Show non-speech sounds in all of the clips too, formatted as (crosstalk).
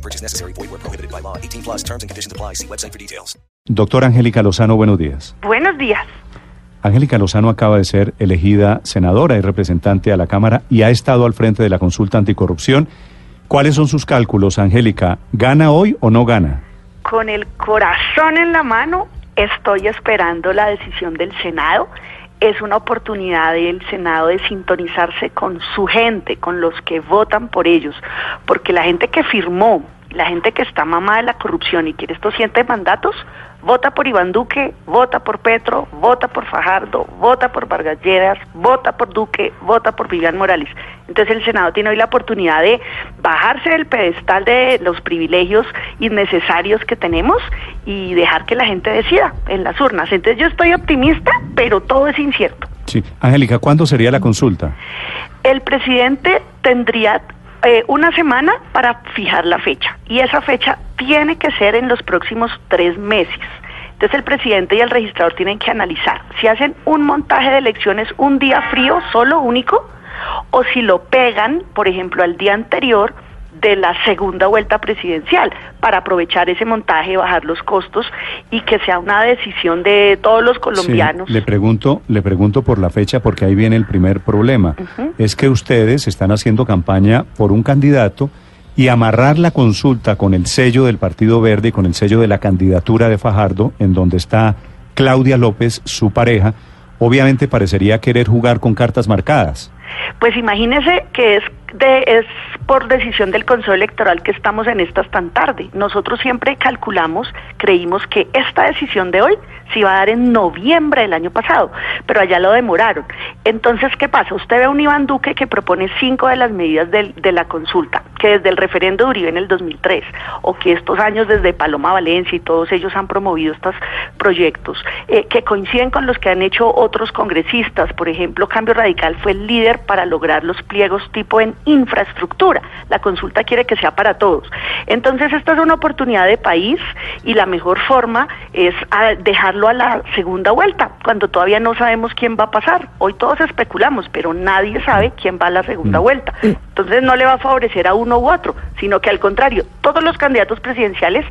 No purchase necessary. Void where prohibited by law. 18 plus terms and conditions apply. See website for details. Doctora Angélica Lozano, buenos días. Buenos días. Angélica Lozano acaba de ser elegida senadora y representante a la Cámara y ha estado al frente de la consulta anticorrupción. ¿Cuáles son sus cálculos, Angélica? ¿Gana hoy o no gana? Con el corazón en la mano, estoy esperando la decisión del Senado. Es una oportunidad del Senado de sintonizarse con su gente, con los que votan por ellos, porque la gente que firmó, la gente que está mamada de la corrupción y quiere estos siete mandatos, vota por Iván Duque, vota por Petro, vota por Fajardo, vota por Vargas Lleras, vota por Duque, vota por Vivian Morales. Entonces el Senado tiene hoy la oportunidad de bajarse del pedestal de los privilegios innecesarios que tenemos y dejar que la gente decida en las urnas. Entonces yo estoy optimista, pero todo es incierto. Sí. Angélica, ¿cuándo sería la consulta? El presidente tendría eh, una semana para fijar la fecha y esa fecha tiene que ser en los próximos tres meses. Entonces el presidente y el registrador tienen que analizar si hacen un montaje de elecciones un día frío, solo único, o si lo pegan, por ejemplo, al día anterior de la segunda vuelta presidencial para aprovechar ese montaje, bajar los costos y que sea una decisión de todos los colombianos. Sí, le pregunto, le pregunto por la fecha porque ahí viene el primer problema. Es que ustedes están haciendo campaña por un candidato y amarrar la consulta con el sello del Partido Verde y con el sello de la candidatura de Fajardo, en donde está Claudia López, su pareja, obviamente parecería querer jugar con cartas marcadas. Pues imagínese que es de, es por decisión del Consejo Electoral que estamos en estas tan tarde. Nosotros siempre calculamos, creímos que esta decisión de hoy se iba a dar en noviembre del año pasado, pero allá lo demoraron. Entonces, ¿qué pasa? Usted ve a un Iván Duque que propone cinco de las medidas del- de la consulta, que desde el referendo de Uribe en el 2003, o que estos años desde Paloma Valencia y todos ellos han promovido estos proyectos, eh, que coinciden con los que han hecho otros congresistas. Por ejemplo, Cambio Radical fue el líder para lograr los pliegos tipo en infraestructura. La consulta quiere que sea para todos. Entonces, esta es una oportunidad de país y la mejor forma es a dejarlo a la segunda vuelta, cuando todavía no sabemos quién va a pasar. Hoy todos especulamos, pero nadie sabe quién va a la segunda vuelta. Entonces, no le va a favorecer a uno u otro, sino que al contrario, todos los candidatos presidenciales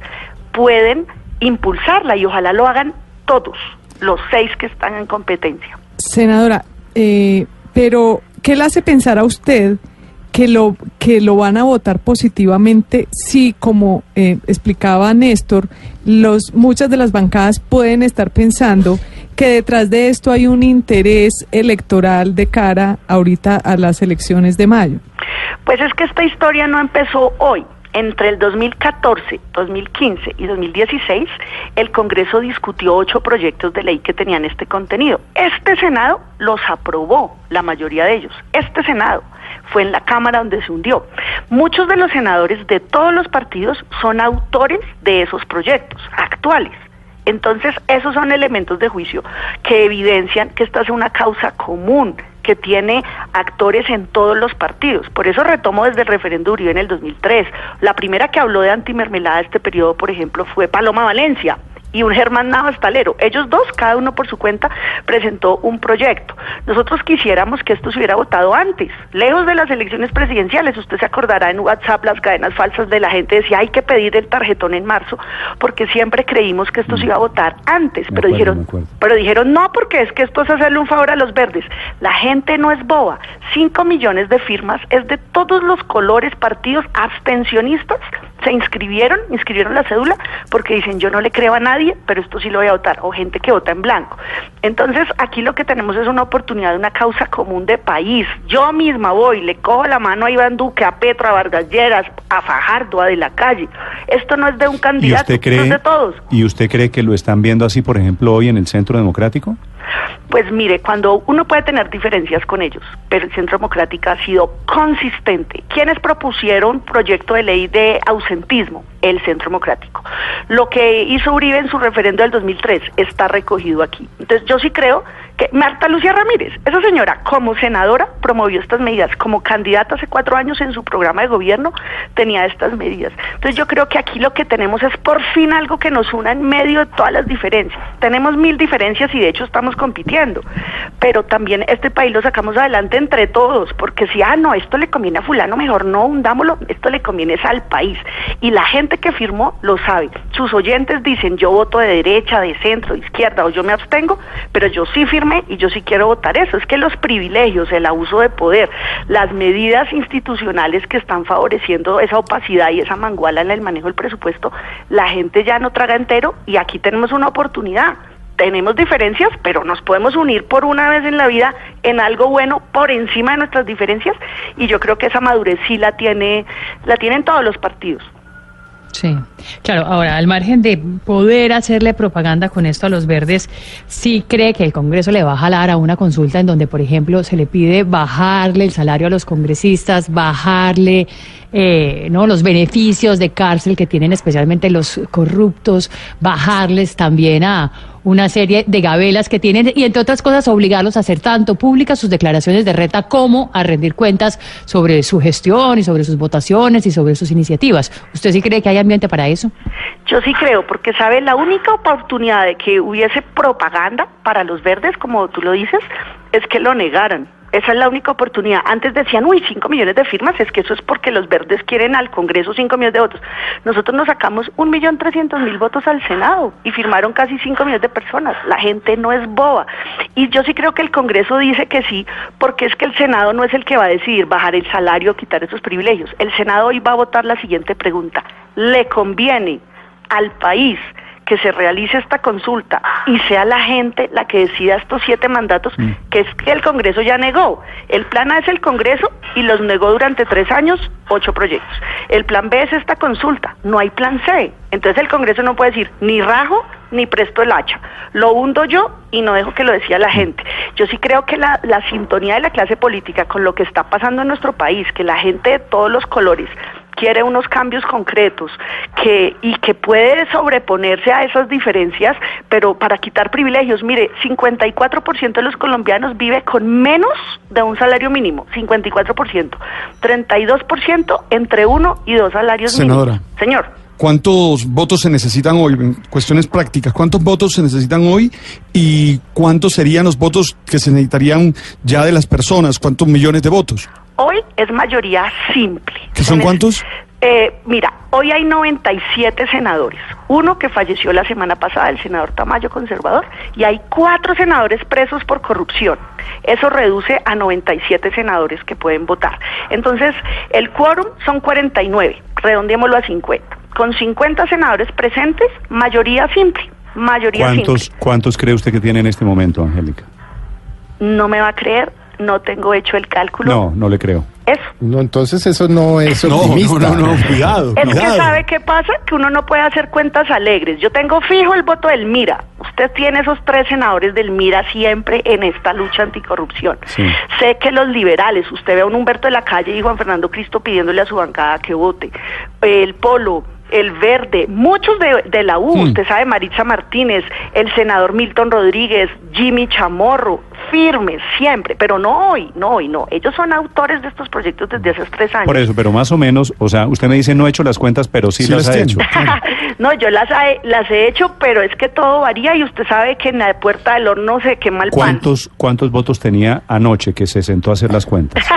pueden impulsarla y ojalá lo hagan todos, los seis que están en competencia. Senadora, eh, pero ¿qué le hace pensar a usted que lo que lo van a votar positivamente si, como eh, explicaba Néstor, los muchas de las bancadas pueden estar pensando que detrás de esto hay un interés electoral de cara ahorita a las elecciones de mayo? Pues es que esta historia no empezó hoy. Entre el 2014, 2015 y 2016, el Congreso discutió ocho proyectos de ley que tenían este contenido. Este Senado los aprobó, la mayoría de ellos. Este Senado fue en la Cámara donde se hundió. Muchos de los senadores de todos los partidos son autores de esos proyectos actuales. Entonces, esos son elementos de juicio que evidencian que esta es una causa común que tiene actores en todos los partidos. Por eso retomo desde el referendo Uribe en el 2003. La primera que habló de antimermelada este periodo, por ejemplo, fue Paloma Valencia y un Germán Navas Talero. Ellos dos, cada uno por su cuenta, presentó un proyecto. Nosotros quisiéramos que esto se hubiera votado antes, lejos de las elecciones presidenciales. Usted se acordará en WhatsApp las cadenas falsas de la gente decía hay que pedir el tarjetón en marzo, porque siempre creímos que esto se iba a votar antes, Me pero acuerdo, dijeron, pero dijeron no, porque es que esto es hacerle un favor a los verdes. La gente no es boba. Cinco millones de firmas es de todos los colores, partidos abstencionistas se inscribieron, inscribieron la cédula porque dicen yo no le creo a nadie, pero esto sí lo voy a votar, o gente que vota en blanco. Entonces aquí lo que tenemos es una oportunidad de una causa común de país. Yo misma voy, le cojo la mano a Iván Duque, a Petro, a Vargas Lleras, a Fajardo, a De la Calle. Esto no es de un ¿Y candidato, esto cree, es de todos. ¿Y usted cree que lo están viendo así, por ejemplo, hoy en el Centro Democrático? Pues mire, cuando uno puede tener diferencias con ellos, pero el Centro Democrático ha sido consistente. ¿Quiénes propusieron proyecto de ley de ausentismo? El Centro Democrático. Lo que hizo Uribe en su referendo del 2003 está recogido aquí. Entonces yo sí creo que Marta Lucía Ramírez, esa señora como senadora promovió estas medidas, como candidata hace cuatro años en su programa de gobierno tenía estas medidas. Entonces yo creo que aquí lo que tenemos es por fin algo que nos una en medio de todas las diferencias. Tenemos mil diferencias y de hecho estamos compitiendo, pero también este país lo sacamos adelante entre todos, porque si, ah, no, esto le conviene a fulano, mejor no hundámoslo, esto le conviene al país. Y la gente que firmó lo sabe. Sus oyentes dicen, yo voto de derecha, de centro, de izquierda, o yo me abstengo, pero yo sí firmo y yo sí quiero votar eso. Es que los privilegios, el abuso de poder, las medidas institucionales que están favoreciendo esa opacidad y esa manguala en el manejo del presupuesto, la gente ya no traga entero y aquí tenemos una oportunidad. Tenemos diferencias, pero nos podemos unir por una vez en la vida en algo bueno por encima de nuestras diferencias y yo creo que esa madurez sí la tiene la tienen todos los partidos. Sí, claro. Ahora, al margen de poder hacerle propaganda con esto a los verdes, sí cree que el Congreso le va a jalar a una consulta en donde, por ejemplo, se le pide bajarle el salario a los congresistas, bajarle eh, no los beneficios de cárcel que tienen especialmente los corruptos, bajarles también a una serie de gabelas que tienen y entre otras cosas obligarlos a hacer tanto públicas sus declaraciones de reta como a rendir cuentas sobre su gestión y sobre sus votaciones y sobre sus iniciativas. ¿Usted sí cree que hay ambiente para eso? Yo sí creo, porque sabe, la única oportunidad de que hubiese propaganda para los verdes, como tú lo dices, es que lo negaran esa es la única oportunidad. Antes decían, uy, 5 millones de firmas, es que eso es porque los verdes quieren al Congreso 5 millones de votos. Nosotros nos sacamos un millón trescientos mil votos al Senado y firmaron casi 5 millones de personas. La gente no es boba. Y yo sí creo que el Congreso dice que sí, porque es que el Senado no es el que va a decidir bajar el salario o quitar esos privilegios. El Senado hoy va a votar la siguiente pregunta. ¿Le conviene al país? Que se realice esta consulta y sea la gente la que decida estos siete mandatos, mm. que es que el Congreso ya negó. El plan A es el Congreso y los negó durante tres años ocho proyectos. El plan B es esta consulta, no hay plan C. Entonces el Congreso no puede decir ni rajo ni presto el hacha. Lo hundo yo y no dejo que lo decía la gente. Yo sí creo que la, la sintonía de la clase política con lo que está pasando en nuestro país, que la gente de todos los colores quiere unos cambios concretos que, y que puede sobreponerse a esas diferencias, pero para quitar privilegios, mire, 54% de los colombianos vive con menos de un salario mínimo, 54%, 32% entre uno y dos salarios Senadora. Señor. ¿Cuántos votos se necesitan hoy? Cuestiones prácticas. ¿Cuántos votos se necesitan hoy y cuántos serían los votos que se necesitarían ya de las personas? ¿Cuántos millones de votos? Hoy es mayoría simple. ¿Qué son cuántos? Eh, mira, hoy hay 97 senadores. Uno que falleció la semana pasada, el senador Tamayo, conservador, y hay cuatro senadores presos por corrupción. Eso reduce a 97 senadores que pueden votar. Entonces, el quórum son 49, redondeémoslo a 50. Con 50 senadores presentes, mayoría simple. Mayoría ¿Cuántos, simple. ¿Cuántos cree usted que tiene en este momento, Angélica? No me va a creer, no tengo hecho el cálculo. No, no le creo. Eso. No, entonces eso no es (laughs) No, optimista. no, no, no, (laughs) cuidado, Es que sabe qué pasa, que uno no puede hacer cuentas alegres. Yo tengo fijo el voto del Mira. Usted tiene esos tres senadores del Mira siempre en esta lucha anticorrupción. Sí. Sé que los liberales, usted ve a un Humberto de la Calle y Juan Fernando Cristo pidiéndole a su bancada que vote. El Polo, el Verde, muchos de, de la U, usted sabe, Maritza Martínez, el senador Milton Rodríguez, Jimmy Chamorro, firmes siempre, pero no hoy, no hoy, no. Ellos son autores de estos proyectos desde hace tres años. Por eso, pero más o menos, o sea, usted me dice no he hecho las cuentas, pero sí, Sí las las ha tiene. hecho. (laughs) (laughs) no, yo las, he- las he hecho, pero es que todo varía y usted sabe que en la puerta del horno se quema el pan. ¿Cuántos, ¿Cuántos votos tenía anoche que se sentó a hacer las cuentas? (laughs)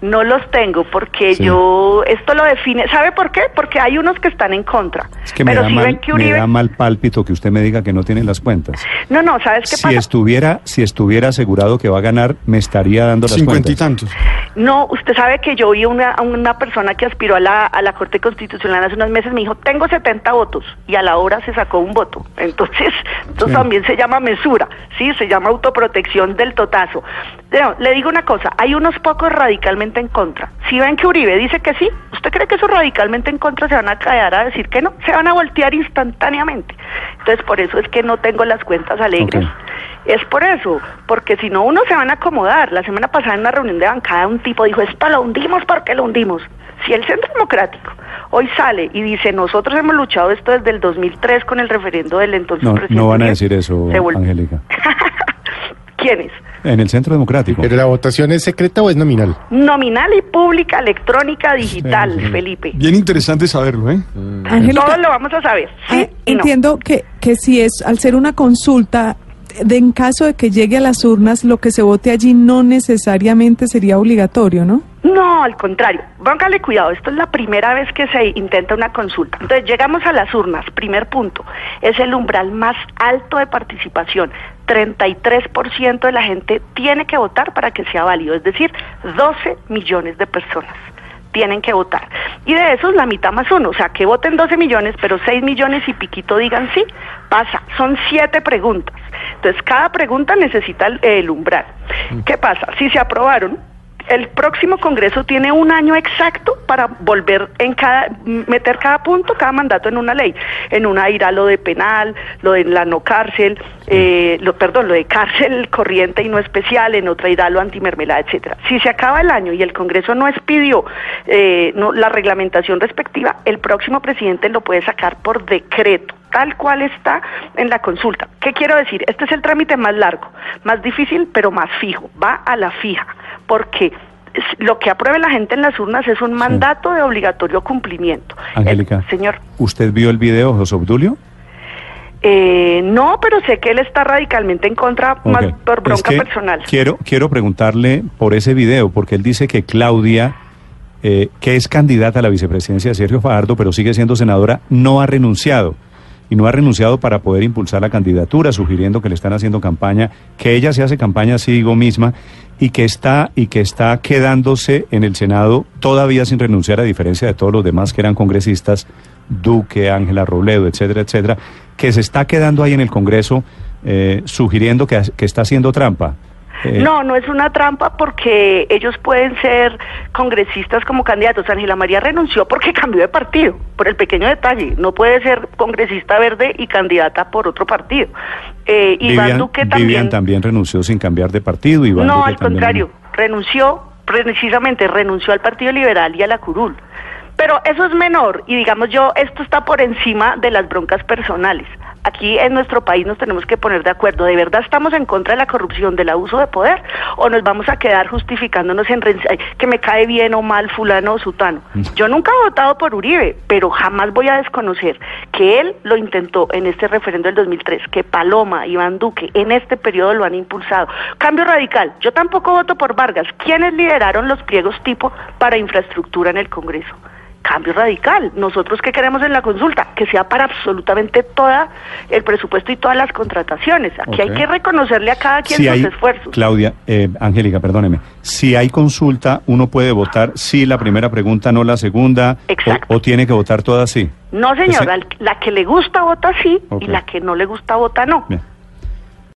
No los tengo porque Sí. yo, esto lo define, ¿sabe por qué? Porque hay unos que están en contra. Es que me, pero da si mal, ven que me Uribe... da mal pálpito que usted me diga que no tiene las cuentas. No, no, ¿sabes qué Si pasa? estuviera, si estuviera asegurado que va a ganar, me estaría dando las Cincuenta y cuentas. tantos. No, usted sabe que yo vi una, a una persona que aspiró a la, a la Corte Constitucional hace unos meses, me dijo, tengo 70 votos, y a la hora se sacó un voto. Entonces, esto Sí. también se llama mesura, ¿sí? Se llama autoprotección del totazo. Pero, le digo una cosa, hay unos pocos radicalmente en contra. Si ven que Uribe dice que sí, ¿usted cree que esos radicalmente en contra se van a quedar a decir que no? Se van a voltear instantáneamente. Entonces, por eso es que no tengo las cuentas alegres. Es por eso, porque si no uno se van a acomodar. La semana pasada en una reunión de bancada un tipo dijo, esto lo hundimos porque lo hundimos. Si el Centro Democrático hoy sale y dice, nosotros hemos luchado esto desde el 2003 con el referendo del entonces No, presidente. no van a Uribe", decir eso, Angélica. (laughs) ¿Quiénes? En el Centro Democrático. ¿Pero la votación es secreta o es nominal? Nominal y pública, electrónica, digital, Sí, sí. Felipe. Bien interesante saberlo, ¿eh? Angélica, Todo lo vamos a saber. Sí ah, y no. entiendo que, que si es al ser una consulta, de, en caso de que llegue a las urnas, lo que se vote allí no necesariamente sería obligatorio, ¿no? No, al contrario. Póngale cuidado, esto es la primera vez que se intenta una consulta. Entonces, llegamos a las urnas. Primer punto, es el umbral más alto de participación. 33% de la gente tiene que votar para que sea válido, es decir, 12 millones de personas tienen que votar. Y de esos la mitad más uno, o sea, que voten 12 millones, pero 6 millones y piquito digan sí, pasa. Son siete preguntas. Entonces, cada pregunta necesita el, el umbral. ¿Qué pasa? Si se aprobaron, el próximo Congreso tiene un año exacto para volver en cada, meter cada punto, cada mandato en una ley. En una irá lo de penal, lo de la no cárcel, eh, lo, perdón, lo de cárcel (laughs) corriente y no especial, en otra irá lo antimermelada, etcétera. Si se acaba el año y el Congreso no expidió eh, no, la reglamentación respectiva, el próximo presidente lo puede sacar por decreto tal cual está en la consulta. ¿Qué quiero decir? Este es el trámite más largo, más difícil, pero más fijo. Va a la fija, porque lo que apruebe la gente en las urnas es un mandato de obligatorio cumplimiento. Angélica. El- señor, ¿Usted vio el video, José Obdulio? eh, no, pero sé que él está radicalmente en contra, más por Es bronca que personal. Quiero, quiero preguntarle por ese video, porque él dice que Claudia, eh, que es candidata a la vicepresidencia de Sergio Fajardo, pero sigue siendo senadora, no ha renunciado. Y no ha renunciado para poder impulsar la candidatura, sugiriendo que le están haciendo campaña, que ella se hace campaña consigo misma y que está y que está quedándose en el Senado todavía sin renunciar, a diferencia de todos los demás que eran congresistas, Duque, Ángela Robledo, etcétera, etcétera, que se está quedando ahí en el Congreso eh, sugiriendo que, que está haciendo trampa. Eh, No, no es una trampa porque ellos pueden ser congresistas como candidatos. Ángela María renunció porque cambió de partido, por el pequeño detalle. No puede ser congresista verde y candidata por otro partido. Eh, Iván Vivian, Duque Vivian también. también renunció sin cambiar de partido. Iván no, Duque al también contrario, renunció, precisamente renunció al Partido Liberal y a la curul. Pero eso es menor y digamos yo, esto está por encima de las broncas personales. Aquí en nuestro país nos tenemos que poner de acuerdo. ¿De verdad estamos en contra de la corrupción, del abuso de poder? ¿O nos vamos a quedar justificándonos en que me cae bien o mal fulano o sutano? (laughs) Yo nunca he votado por Uribe, pero jamás voy a desconocer que él lo intentó en este referendo del 2003, que Paloma, Iván Duque, en este periodo lo han impulsado. Cambio radical. Yo tampoco voto por Vargas. ¿Quiénes lideraron los pliegos tipo para infraestructura en el Congreso? Cambio radical. Nosotros qué queremos en la consulta? Que sea para absolutamente toda el presupuesto y todas las contrataciones. Aquí hay que reconocerle a cada quien Si sus hay, esfuerzos. Claudia, eh, Angélica, perdóneme. Si hay consulta, uno puede votar sí la primera pregunta, no la segunda. Exacto. O, o tiene que votar todas sí. No, señor, Ese- al- la que le gusta vota sí y la que no le gusta vota no. Bien.